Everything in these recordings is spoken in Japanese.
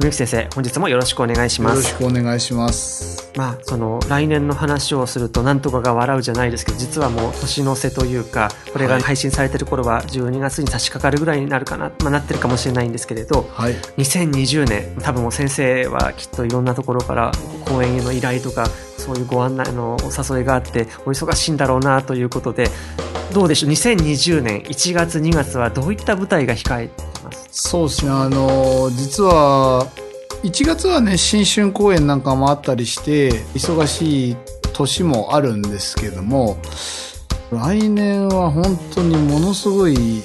文幸先生本日もよろしくお願いします。よろしくお願いします。まあその来年の話をするとなんとかが笑うじゃないですけど実はもう年の瀬というかこれが配信されてる頃は12月に差し掛かるぐらいになるかな、まあ、なってるかもしれないんですけれど、はい、2020年多分もう先生はきっといろんなところから講演への依頼とかそういうご案内のお誘いがあってお忙しいんだろうなということでどうでしょう？2020年1月2月はどういった舞台が控えてますそうですね。あの実は1月はね新春公演なんかもあったりして忙しい年もあるんですけども来年は本当にものすごい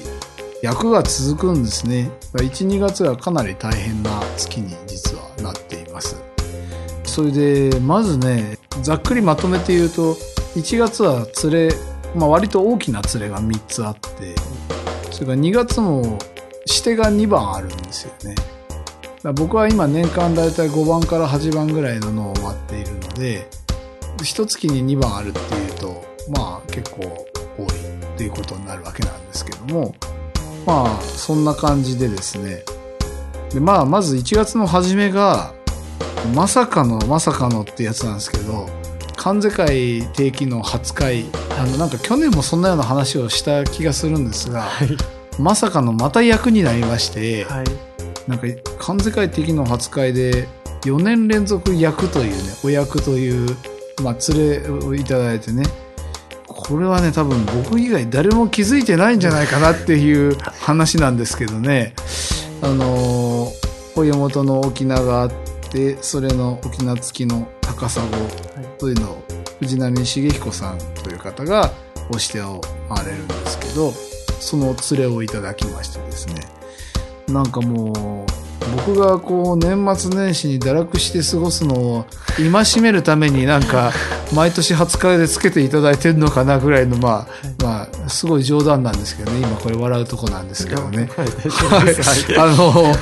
役が続くんですね。12月はかなり大変な月に実はなっています。それでまずねざっくりまとめて言うと1月は連れ、まあ、割と大きな連れが3つあってそれから2月も指定が2番あるんですよね。僕は今年間だいたい5番から8番ぐらいののを待っているので一月に2番あるっていうとまあ結構多いっていうことになるわけなんですけどもまあそんな感じでですね。でまあまず1月の初めがまさかのまさかのってやつなんですけど関世界定期の初回あのなんか去年もそんなような話をした気がするんですが、はい、まさかのまた役になりまして、はい。なんか関世界的の初回で4年連続役というねお役という、まあ、連れをいただいてね。これはね多分僕以外誰も気づいてないんじゃないかなっていう話なんですけどね。あの親元の沖縄があってそれの沖縄付きの高砂というのを藤波茂彦さんという方がおしてを回れるんですけどその連れをいただきましてですね。なんかもう僕がこう年末年始に堕落して過ごすのを戒めるためになんか 毎年20日でつけていただいてるのかなぐらいのまあまあすごい冗談なんですけどね。今これ笑うとこなんですけどね、はい、あの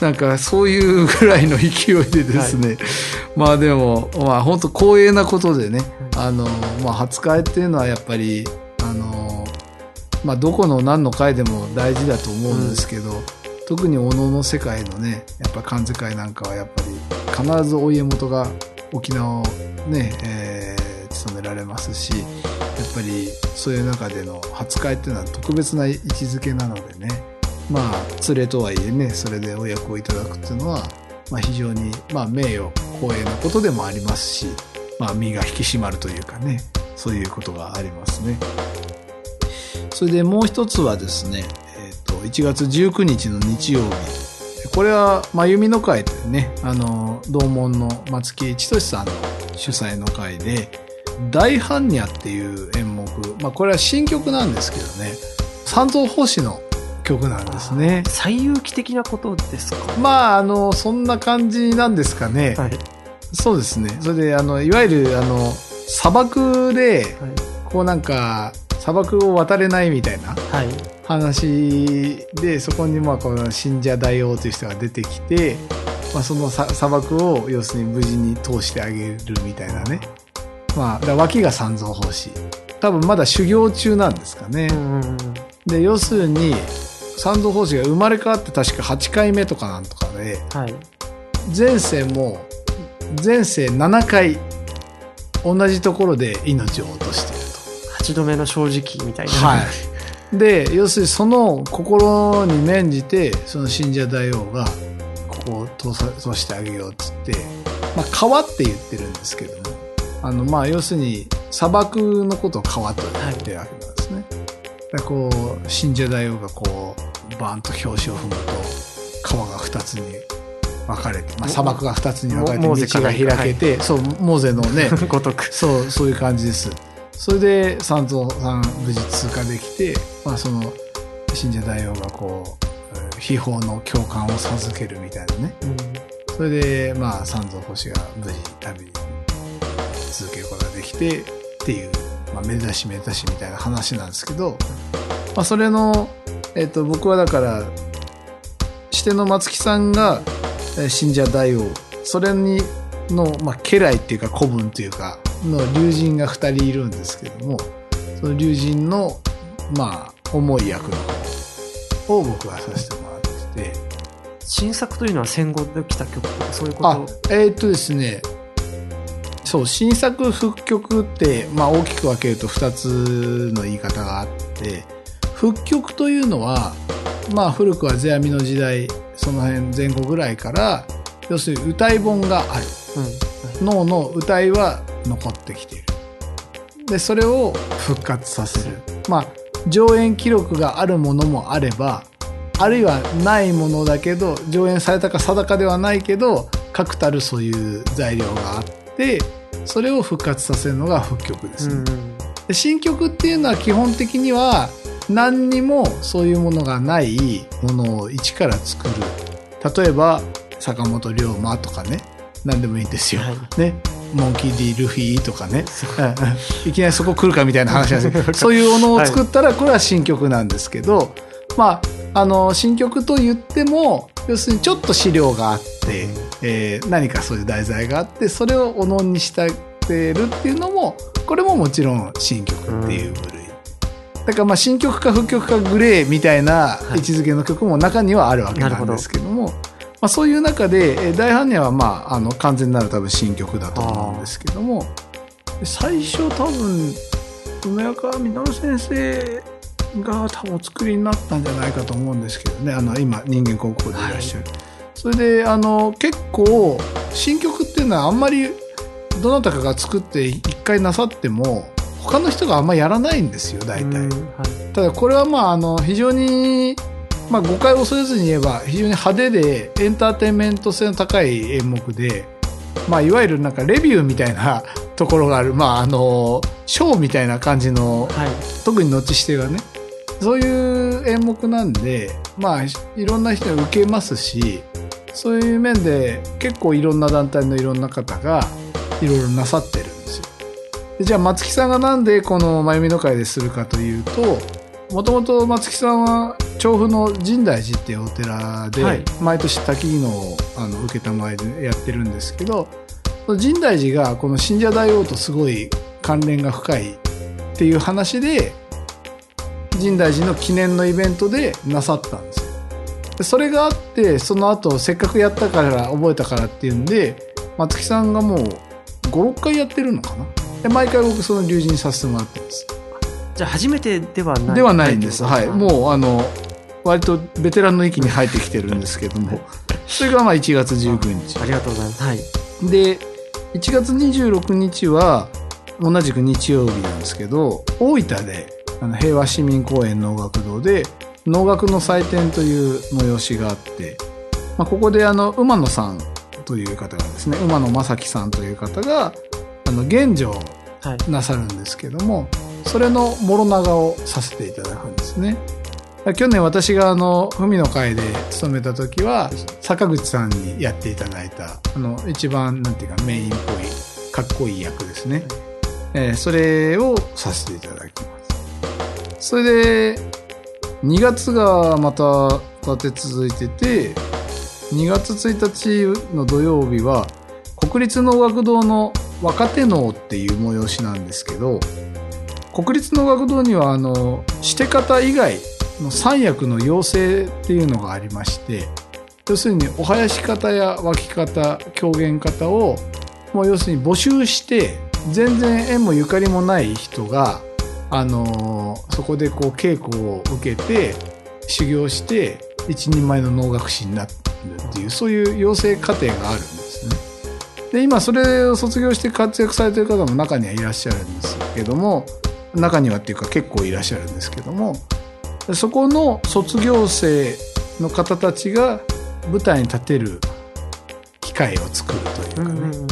なんかそういうぐらいの勢いでですね、はい、まあでもまあ本当光栄なことでね。あのまあ初回っていうのはやっぱりまあどこの何の会でも大事だと思うんですけど、うん特におのの世界のねやっぱ漢字界なんかはやっぱり必ずお家元が沖縄をね、えー、務められますしやっぱりそういう中での初会っていうのは特別な位置づけなのでねまあ連れとはいえねそれでお役をいただくっていうのは、まあ、非常に、まあ、名誉光栄なことでもありますし、まあ、身が引き締まるというかねそういうことがありますね。それでもう一つはですね1月19日の日曜日。これは真由美の会というねあの同門の松木千歳さんの主催の会で「大般若」っていう演目、まあ、これは新曲なんですけどね。三蔵法師の曲なんですね。最有機的なことですか？まああのそんな感じなんですかね、はい、そうですね。それであのいわゆるあの砂漠で、こうなんか砂漠を渡れないみたいな話で、そこにまあこの信者大王という人が出てきて、まあ、その砂漠を要するに無事に通してあげるみたいなね。まあ、脇が三蔵法師。多分まだ修行中なんですかね。で、要するに、三蔵法師が生まれ変わって確か8回目とかなんとかで、はい、前世も、前世7回、同じところで命を落としてる。8度目の正直みたいな。はい。で、要するにその心に免じて、その信者大王が、ここを通してあげようっつって、まあ、川って言ってるんですけども、あの、まあ、要するに、砂漠のことを川と言ってるわけなんですね。でこう、信者大王がこう、バーンと表紙を踏むと、川が二つに分かれて、まあ、砂漠が二つに分かれて、道が開けて、そう、モーゼのね、ごとく。そう、そういう感じです。それで、三蔵さん無事通過できて、まあその、信者大王がこう、えー秘宝の教官を授けるみたいなね。うんそれで、まあ三蔵法師が無事旅に続けることができて、っていう、まあめでたしめでたしみたいな話なんですけど、まあそれの、えっ、と、僕はだから、支店の松木さんが、えー信者大王、それに、の、まあ、家来っていうか古文というか、の竜神が二人いるんですけども、その竜神の、まあ、重い役の方を僕はさせてもらってて、新作というのは戦後で来た曲とかそういうこと？あ、えーっとですね、そう、新作復曲って、まあ大きく分けると二つの言い方があって、復曲というのは、まあ古くは世阿弥の時代、その辺前後ぐらいから、要するに歌い本がある。うん脳の歌いは残ってきている。で、それを復活させる。まあ、上演記録があるものもあれば、あるいはないものだけど、上演されたか定かではないけど、確たるそういう材料があって、それを復活させるのが復曲ですね。うんで新曲っていうのは基本的には何にもそういうものがないものを一から作る。例えば、坂本龍馬とかね、何でもいいんですよ。はい。ね。モンキー・ディ・ルフィとかね。う。んうん。いきなりそこ来るかみたいな話なんです。けど、そういうものを作ったら、これは新曲なんですけど、まあ、あの、新曲と言っても、要するにちょっと資料があって、えー何かそういう題材があって、それをおのにしたてるっていうのも、これももちろん新曲っていう部類。だからまあ新曲か復曲かグレーみたいな位置づけの曲も中にはあるわけなんですけども、まあそういう中で、えー大般若はまあ、あの、完全なる多分新曲だと思うんですけども、で最初多分、梅若実先生が多分お作りになったんじゃないかと思うんですけどね、あの、今、人間高校でいらっしゃる。それで、あの、結構、新曲っていうのはあんまり、どなたかが作って一回なさっても、他の人があんまやらないんですよ、大体。うんはいただこれはまああの非常に、まあ、誤解を恐れずに言えば非常に派手でエンターテインメント性の高い演目で、まあ、いわゆるなんかレビューみたいなところがある、まあ、あのショーみたいな感じのはい特に後指定がねそういう演目なんでまあいろんな人に受けますしそういう面で結構いろんな団体のいろんな方がいろいろなさってるんですよ。でじゃあ松木さんがなんでこの「まゆみの会」でするかというともともと松木さんは調布の深大寺っていうお寺で、はい。毎年滝技能をあの受けたまえでやってるんですけど深大寺がこの信者大王とすごい関連が深いっていう話で深大寺の記念のイベントでなさったんですよ。でそれがあってその後せっかくやったから覚えたからっていうんで松木さんがもう56回やってるのかな。で毎回僕その龍神させてもらってますじゃあ初めてではない？ではないんです。はい。うもう、あの、割とベテランの域に入ってきてるんですけども、それがまあ1月19日。ありがとうございますはいで、1月26日は、同じく日曜日なんですけど、大分で、あの平和市民公園能楽堂で、能楽の祭典という催しがあって、まあ、ここであの、馬野さんという方がですね、馬野正樹さんという方が、あの、現状はいなさるんですけども、それのもろ長をさせていただくんですね。去年私があの、海の会で勤めた時は、坂口さんにやっていただいた、あの、一番、なんていうか、メインっぽい、かっこいい役ですね。えーそれをさせていただきます。それで、2月がまた立て続いてて、2月1日の土曜日は、国立能楽堂の若手能っていう催しなんですけど、国立能楽堂にはあの、して方以外の三役の養成っていうのがありまして、要するにお囃子方や脇方、狂言方を、もう要するに募集して、全然縁もゆかりもない人が、あのそこでこう稽古を受けて、修行して、一人前の能楽師になるっていう、そういう養成過程があるんですね。で今それを卒業して活躍されてる方も中にはいらっしゃるんですけども中にはっていうか結構いらっしゃるんですけどもそこの卒業生の方たちが舞台に立てる機会を作るというかね、うんうん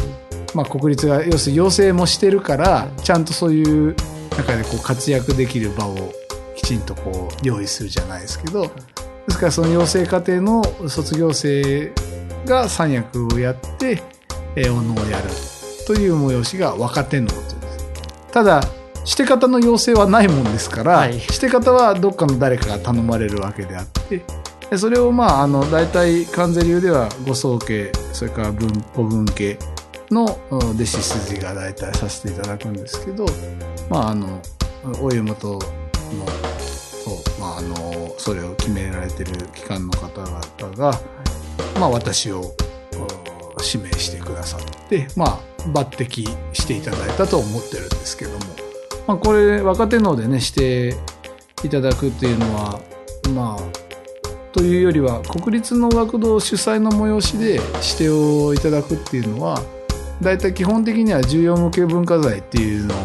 まあ、国立が要するに養成もしてるからちゃんとそういう中でこう活躍できる場をきちんとこう用意するじゃないですけどですからその養成課程の卒業生が三役をやってお能をやるという催しが若手能という。んですただして方の要請はないもんですから、はい、して方はどっかの誰かが頼まれるわけであってそれをまああの大体関税流ではご宗家それから文古文家の弟子筋が大体させていただくんですけど、まあ、あのお家元のまあ、あのそれを決められてる機関の方々が、まあ、私を指名してくださって、まあ、抜擢していただいたと思ってるんですけども、まあ、これ若手のでねしていただくっていうのはまあというよりは国立の学童主催の催しで指定をいただくっていうのは大体基本的には重要無形文化財っていうのを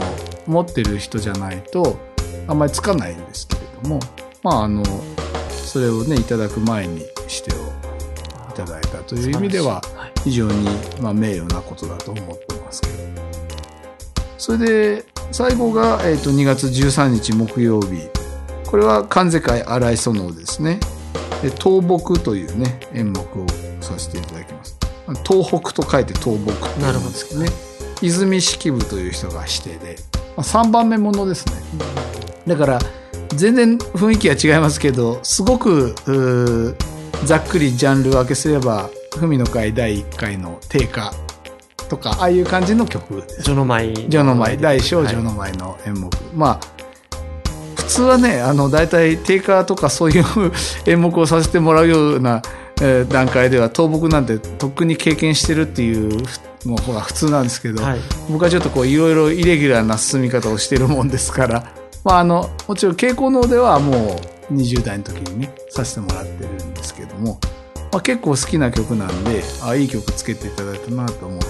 持ってる人じゃないとあんまりつかないんですけれどもまああのそれをねいただく前に指定をいただいたという意味では非常にまあ名誉なことだと思ってますけど。それで最後が、えー、と2月13日木曜日。これは関世界荒井園ですね。倒木というね演目をさせていただきます。東北と書いて東北って言うんですけどね。泉式部という人が指定で、まあ、3番目ものですね。だから全然雰囲気は違いますけどすごくざっくりジャンル分けすれば「文の会第1回の定価」とかああいう感じの曲。序の舞序の舞大小序の舞の演目、はい、まあ普通はねあの大体定価とかそういう 演目をさせてもらうようなえー、段階では倒木なんてとっくに経験してるっていうのが普通なんですけど、はい、僕はちょっとこういろいろイレギュラーな進み方をしてるもんですから、まあ、あのもちろん傾向能ではもう20代の時にねさせてもらってるんですけども、まあ、結構好きな曲なんであいい曲つけていただいたなと思って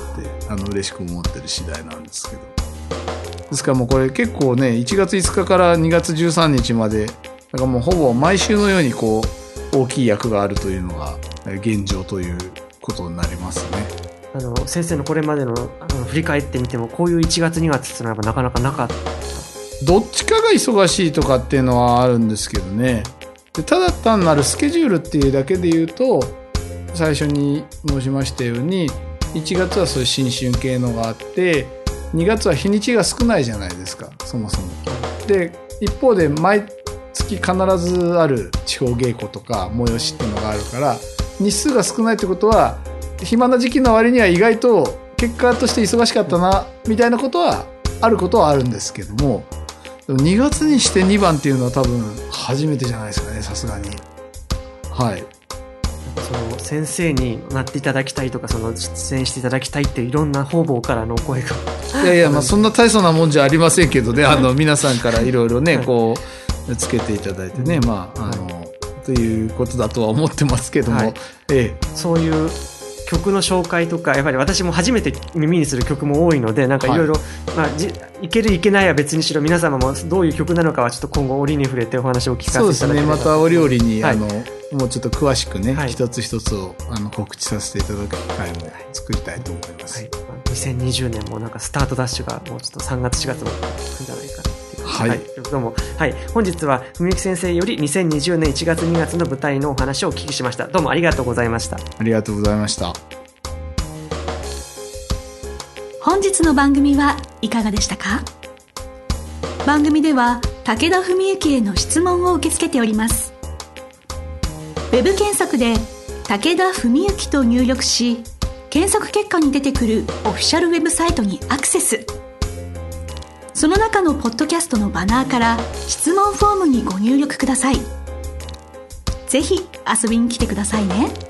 あの嬉しく思ってる次第なんですけど。ですからもうこれ結構ね1月5日から2月13日までだからもうほぼ毎週のようにこう大きい役があるというのが現状ということになりますね。あの先生のこれまでのあの振り返ってみてもこういう1月2月っていうのはなかなかなかった。どっちかが忙しいとかっていうのはあるんですけどねでただ単なるスケジュールっていうだけで言うと最初に申しましたように1月はそういう新春系のがあって2月は日にちが少ないじゃないですかそもそも。で一方で毎月必ずある地方稽古とか催しっていうのがあるから日数が少ないってことは暇な時期の割には意外と結果として忙しかったなみたいなことはあることはあるんですけども2月にして2番っていうのは多分初めてじゃないですかねさすがに。はい。その先生になっていただきたいとかその出演していただきたいっていろんな方々からのお声が。いやいやまあそんな大層なもんじゃありませんけどね あの皆さんからいろいろねこうつけていただいてね、まあ、あの、はい、ということだとは思ってますけども、はい、ええ、そういう曲の紹介とかやっぱり私も初めて耳にする曲も多いのでなんかいろいろい。けるいけないは別にしろ皆様もどういう曲なのかはちょっと今後折に触れてお話を聞かせていただそうですね。また折々に、はい、あのもうちょっと詳しくね、はい、一つ一つをあの告知させていただく機会も作りたいと思います、はい、2020年もなんかスタートダッシュがもうちょっと3月4月も来るんじゃないかなはい、はい、どうも、はい、本日は文幸先生より2020年1月2月の舞台のお話をお聞きしました。どうもありがとうございました。ありがとうございました。本日の番組はいかがでしたか？番組では武田文幸への質問を受け付けております。ウェブ検索で武田文幸と入力し検索結果に出てくるオフィシャルウェブサイトにアクセスその中のポッドキャストのバナーから質問フォームにご入力ください。ぜひ遊びに来てくださいね。